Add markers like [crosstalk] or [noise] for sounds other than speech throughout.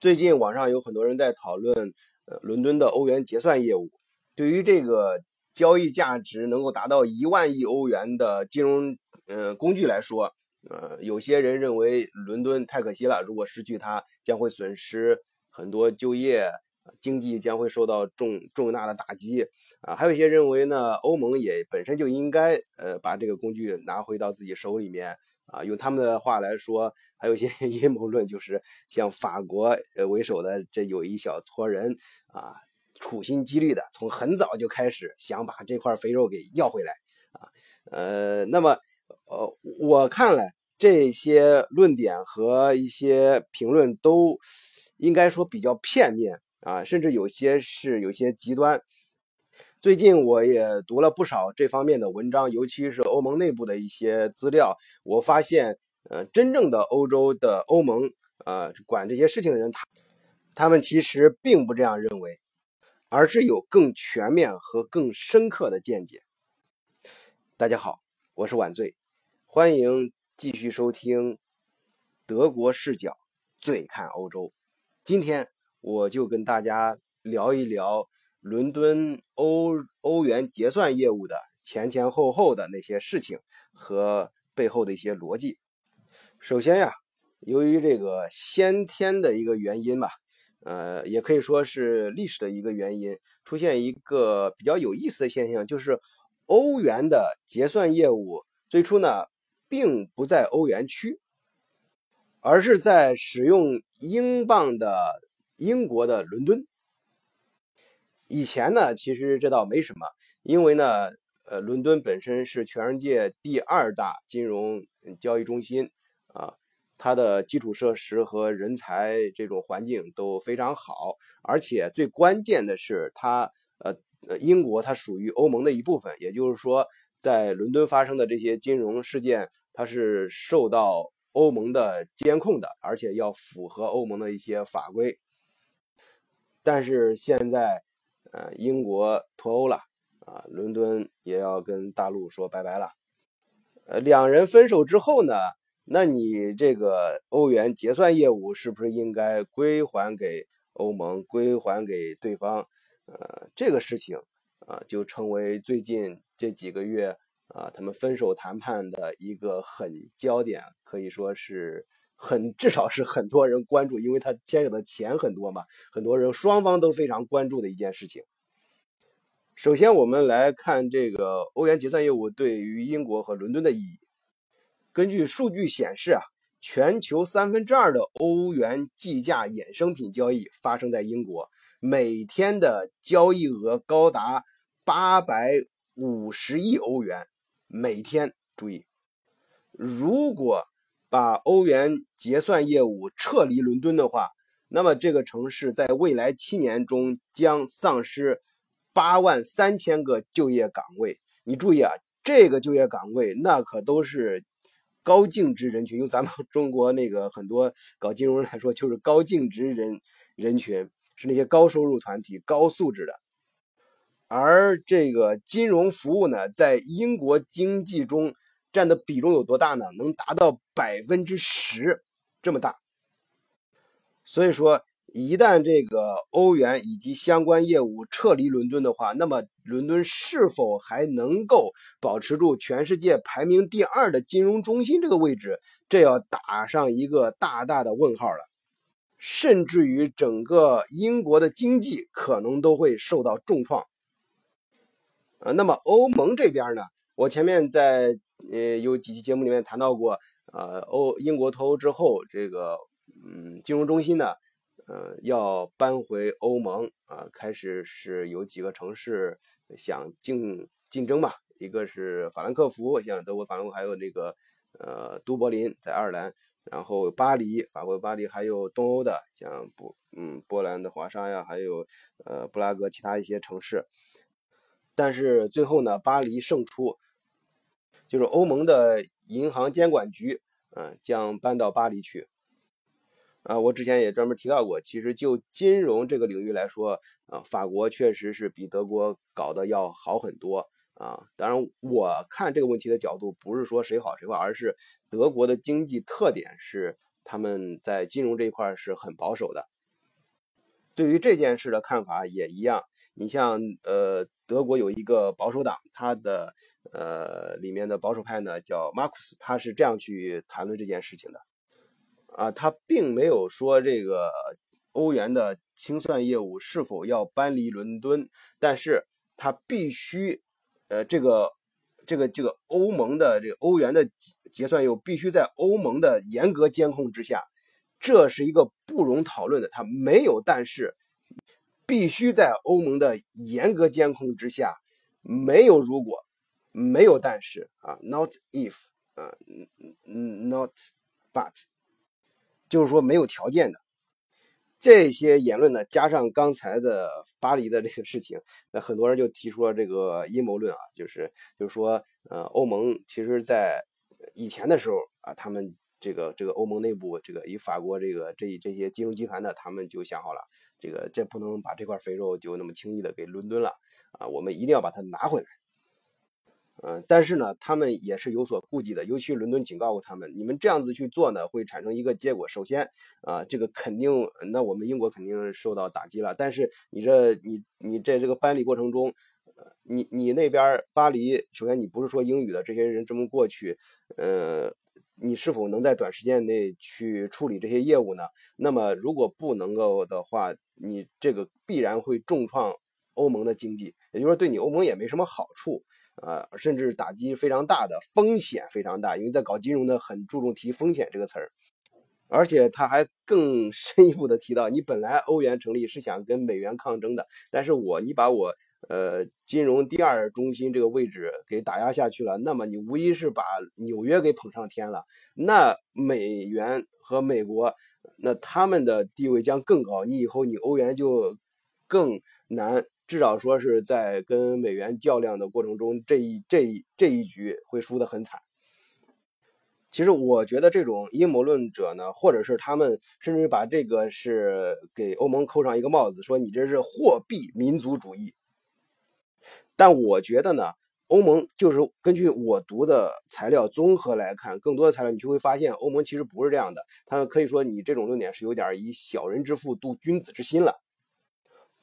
最近网上有很多人在讨论，呃，伦敦的欧元结算业务。对于这个交易价值能够达到一万亿欧元的金融呃工具来说，呃，有些人认为伦敦太可惜了，如果失去它，将会损失很多就业，经济将会受到重重大的打击。啊，还有一些认为呢，欧盟也本身就应该呃把这个工具拿回到自己手里面。啊，用他们的话来说，还有一些 [laughs] 阴谋论，就是像法国呃为首的这有一小撮人啊，处心积虑的从很早就开始想把这块肥肉给要回来啊。呃，那么呃，我看来这些论点和一些评论都应该说比较片面啊，甚至有些是有些极端。最近我也读了不少这方面的文章，尤其是欧盟内部的一些资料。我发现，呃，真正的欧洲的欧盟，呃，管这些事情的人，他他们其实并不这样认为，而是有更全面和更深刻的见解。大家好，我是晚醉，欢迎继续收听德国视角，醉看欧洲。今天我就跟大家聊一聊。伦敦欧欧元结算业务的前前后后的那些事情和背后的一些逻辑。首先呀，由于这个先天的一个原因吧，呃，也可以说是历史的一个原因，出现一个比较有意思的现象，就是欧元的结算业务最初呢，并不在欧元区，而是在使用英镑的英国的伦敦。以前呢，其实这倒没什么，因为呢，呃，伦敦本身是全世界第二大金融交易中心啊，它的基础设施和人才这种环境都非常好，而且最关键的是，它呃，英国它属于欧盟的一部分，也就是说，在伦敦发生的这些金融事件，它是受到欧盟的监控的，而且要符合欧盟的一些法规。但是现在。呃，英国脱欧了啊，伦敦也要跟大陆说拜拜了。呃，两人分手之后呢，那你这个欧元结算业务是不是应该归还给欧盟，归还给对方？呃，这个事情啊，就成为最近这几个月啊，他们分手谈判的一个很焦点，可以说是。很至少是很多人关注，因为它牵扯的钱很多嘛，很多人双方都非常关注的一件事情。首先，我们来看这个欧元结算业务对于英国和伦敦的意义。根据数据显示啊，全球三分之二的欧元计价衍生品交易发生在英国，每天的交易额高达八百五十亿欧元。每天，注意，如果。把欧元结算业务撤离伦敦的话，那么这个城市在未来七年中将丧失八万三千个就业岗位。你注意啊，这个就业岗位那可都是高净值人群，用咱们 [laughs] 中国那个很多搞金融来说，就是高净值人人群，是那些高收入团体、高素质的。而这个金融服务呢，在英国经济中。占的比重有多大呢？能达到百分之十这么大。所以说，一旦这个欧元以及相关业务撤离伦敦的话，那么伦敦是否还能够保持住全世界排名第二的金融中心这个位置，这要打上一个大大的问号了。甚至于整个英国的经济可能都会受到重创。呃，那么欧盟这边呢？我前面在。呃，有几期节目里面谈到过，呃，欧英国脱欧之后，这个嗯，金融中心呢，呃，要搬回欧盟啊，开始是有几个城市想竞竞争嘛，一个是法兰克福，像德国法兰克福，还有那个呃，都柏林在爱尔兰，然后巴黎，法国巴黎，还有东欧的像波嗯波兰的华沙呀，还有呃布拉格其他一些城市，但是最后呢，巴黎胜出。就是欧盟的银行监管局，嗯，将搬到巴黎去。啊，我之前也专门提到过，其实就金融这个领域来说，啊，法国确实是比德国搞得要好很多啊。当然，我看这个问题的角度不是说谁好谁坏，而是德国的经济特点是他们在金融这一块是很保守的对于这件事的看法也一样。你像呃，德国有一个保守党，他的呃里面的保守派呢叫马库斯，他是这样去谈论这件事情的啊，他并没有说这个欧元的清算业务是否要搬离伦敦，但是他必须呃这个这个这个欧盟的这个欧元的结算业务必须在欧盟的严格监控之下，这是一个不容讨论的，他没有但是。必须在欧盟的严格监控之下，没有如果，没有但是啊，not if 啊，not but，就是说没有条件的这些言论呢，加上刚才的巴黎的这个事情，[laughs] 那很多人就提出了这个阴谋论啊，就是就是说，呃，欧盟其实在以前的时候啊，他们这个这个欧盟内部这个以法国这个这这些金融集团呢，他们就想好了。这个这不能把这块肥肉就那么轻易的给伦敦了啊！我们一定要把它拿回来。嗯，但是呢，他们也是有所顾忌的，尤其伦敦警告过他们，你们这样子去做呢，会产生一个结果。首先啊，这个肯定，那我们英国肯定受到打击了。但是你这你你在这个搬离过程中，呃你你那边巴黎，首先你不是说英语的这些人这么过去，呃。你是否能在短时间内去处理这些业务呢？那么如果不能够的话，你这个必然会重创欧盟的经济，也就是说对你欧盟也没什么好处啊，甚至打击非常大的风险非常大，因为在搞金融的很注重提风险这个词儿，而且他还更 [laughs] 深一步的提到，你本来欧元成立是想跟美元抗争的，但是我你把我。呃，金融第二中心这个位置给打压下去了，那么你无疑是把纽约给捧上天了。那美元和美国，那他们的地位将更高，你以后你欧元就更难，至少说是在跟美元较量的过程中，这一这一这一局会输得很惨。其实我觉得这种阴谋论者呢，或者是他们甚至把这个是给欧盟扣上一个帽子，说你这是货币民族主义。但我觉得呢，欧盟就是根据我读的材料综合来看，更多的材料你就会发现，欧盟其实不是这样的。他们可以说你这种论点是有点以小人之腹度君子之心了。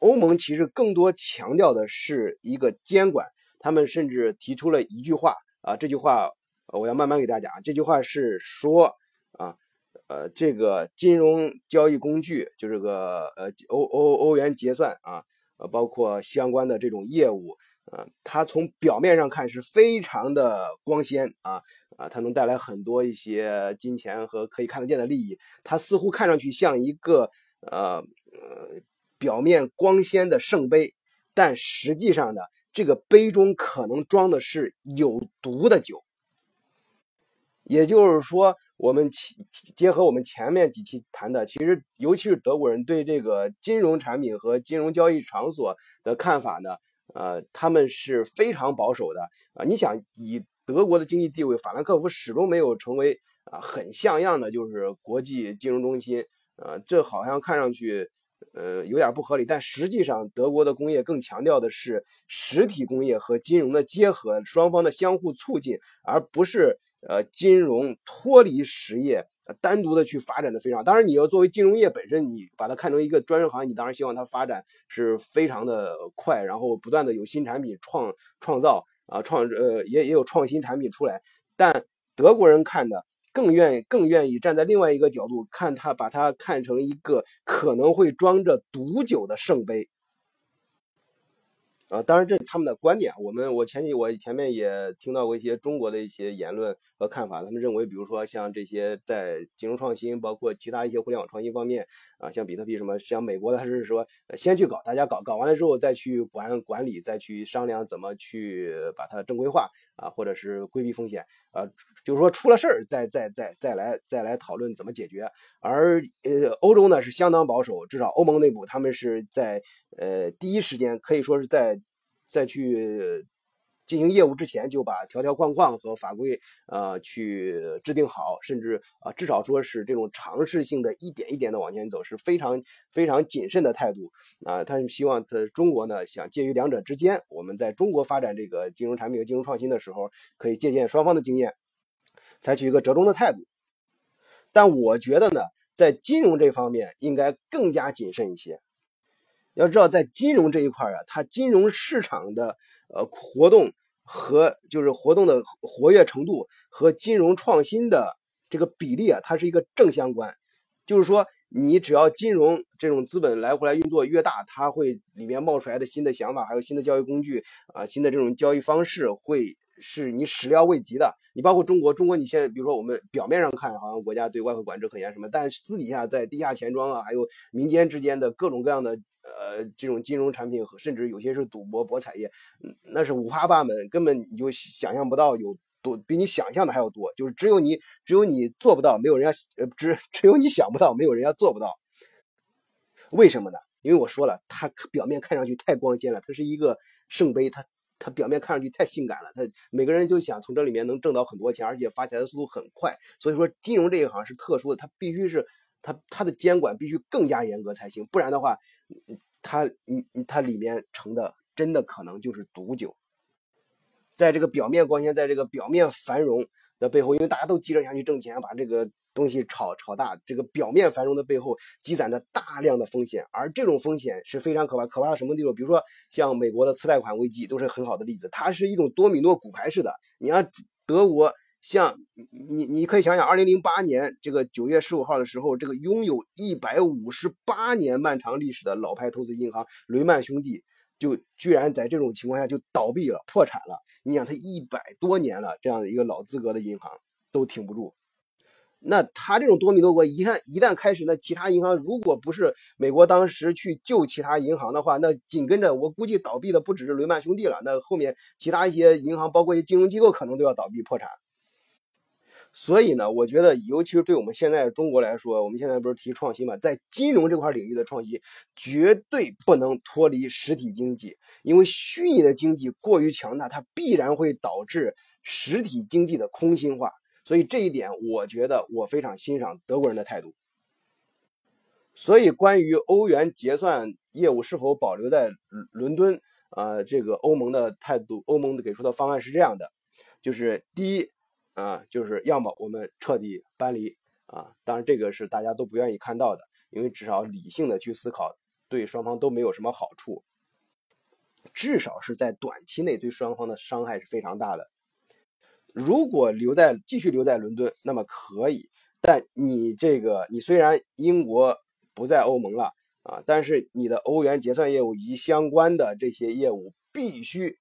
欧盟其实更多强调的是一个监管，他们甚至提出了一句话啊，这句话我要慢慢给大家讲。这句话是说啊，呃，这个金融交易工具就是个呃欧欧欧元结算啊，呃，包括相关的这种业务。啊，它从表面上看是非常的光鲜啊啊，它能带来很多一些金钱和可以看得见的利益。它似乎看上去像一个呃呃表面光鲜的圣杯，但实际上呢，这个杯中可能装的是有毒的酒。也就是说，我们前结合我们前面几期谈的，其实尤其是德国人对这个金融产品和金融交易场所的看法呢。呃，他们是非常保守的啊！你想，以德国的经济地位，法兰克福始终没有成为啊很像样的就是国际金融中心，呃，这好像看上去呃有点不合理，但实际上德国的工业更强调的是实体工业和金融的结合，双方的相互促进，而不是呃金融脱离实业。单独的去发展的非常，当然你要作为金融业本身，你把它看成一个专业行业，你当然希望它发展是非常的快，然后不断的有新产品创创造啊创呃也也有创新产品出来。但德国人看的更愿意更愿意站在另外一个角度看它，把它看成一个可能会装着毒酒的圣杯。啊，当然这是他们的观点。我们我前几我前面也听到过一些中国的一些言论和看法。他们认为，比如说像这些在金融创新，包括其他一些互联网创新方面，啊，像比特币什么，像美国的他是说先去搞，大家搞搞完了之后再去管管理，再去商量怎么去把它正规化啊，或者是规避风险呃，就是说出了事儿再再再再来再来讨论怎么解决。而呃，欧洲呢是相当保守，至少欧盟内部他们是在呃第一时间可以说是在。再去进行业务之前，就把条条框框和法规呃去制定好，甚至啊至少说是这种尝试性的一点一点的往前走，是非常非常谨慎的态度啊。他们希望在中国呢，想介于两者之间，我们在中国发展这个金融产品和金融创新的时候，可以借鉴双方的经验，采取一个折中的态度。但我觉得呢，在金融这方面应该更加谨慎一些。要知道，在金融这一块啊，它金融市场的呃活动和就是活动的活跃程度和金融创新的这个比例啊，它是一个正相关。就是说，你只要金融这种资本来回来运作越大，它会里面冒出来的新的想法，还有新的交易工具啊，新的这种交易方式会。是你始料未及的。你包括中国，中国你现在比如说我们表面上看好像国家对外汇管制很严什么，但是私底下在地下钱庄啊，还有民间之间的各种各样的呃这种金融产品和甚至有些是赌博博彩业，那是五花八门，根本你就想象不到有多比你想象的还要多。就是只有你只有你做不到，没有人家呃只只有你想不到，没有人家做不到。为什么呢？因为我说了，它表面看上去太光鲜了，它是一个圣杯，它。它表面看上去太性感了，它每个人就想从这里面能挣到很多钱，而且发财的速度很快。所以说，金融这一行是特殊的，它必须是它它的监管必须更加严格才行，不然的话，它嗯它里面成的真的可能就是毒酒。在这个表面光鲜，在这个表面繁荣的背后，因为大家都急着想去挣钱，把这个。东西炒炒大，这个表面繁荣的背后积攒着大量的风险，而这种风险是非常可怕。可怕到什么地步？比如说像美国的次贷款危机，都是很好的例子。它是一种多米诺骨牌式的。你看德国，像你你可以想想，二零零八年这个九月十五号的时候，这个拥有一百五十八年漫长历史的老牌投资银行雷曼兄弟，就居然在这种情况下就倒闭了、破产了。你想，它一百多年了，这样的一个老资格的银行都挺不住。那他这种多米诺国一旦一旦开始，那其他银行如果不是美国当时去救其他银行的话，那紧跟着我估计倒闭的不只是雷曼兄弟了，那后面其他一些银行，包括一些金融机构，可能都要倒闭破产。所以呢，我觉得，尤其是对我们现在中国来说，我们现在不是提创新嘛，在金融这块领域的创新，绝对不能脱离实体经济，因为虚拟的经济过于强大，它必然会导致实体经济的空心化。所以这一点，我觉得我非常欣赏德国人的态度。所以，关于欧元结算业务是否保留在伦敦，啊，这个欧盟的态度，欧盟给出的方案是这样的：就是第一，啊，就是要么我们彻底搬离，啊，当然这个是大家都不愿意看到的，因为至少理性的去思考，对双方都没有什么好处，至少是在短期内对双方的伤害是非常大的。如果留在继续留在伦敦，那么可以。但你这个，你虽然英国不在欧盟了啊，但是你的欧元结算业务以及相关的这些业务必须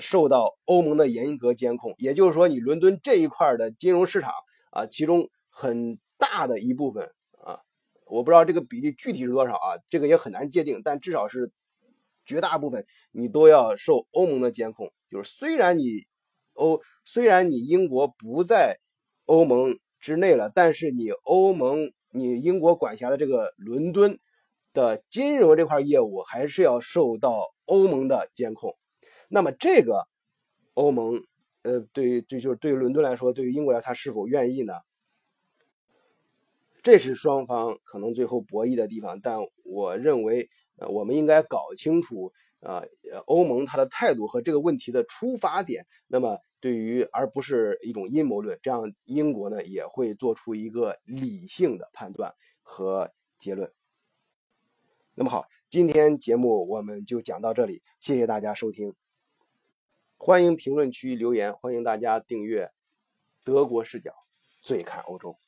受到欧盟的严格监控。也就是说，你伦敦这一块的金融市场啊，其中很大的一部分啊，我不知道这个比例具体是多少啊，这个也很难界定。但至少是绝大部分你都要受欧盟的监控。就是虽然你。欧虽然你英国不在欧盟之内了，但是你欧盟你英国管辖的这个伦敦的金融这块业务还是要受到欧盟的监控。那么这个欧盟呃，对于这就是对于伦敦来说，对于英国来说，他是否愿意呢？这是双方可能最后博弈的地方。但我认为，呃，我们应该搞清楚。啊，欧盟它的态度和这个问题的出发点，那么对于而不是一种阴谋论，这样英国呢也会做出一个理性的判断和结论。那么好，今天节目我们就讲到这里，谢谢大家收听，欢迎评论区留言，欢迎大家订阅德国视角，最看欧洲。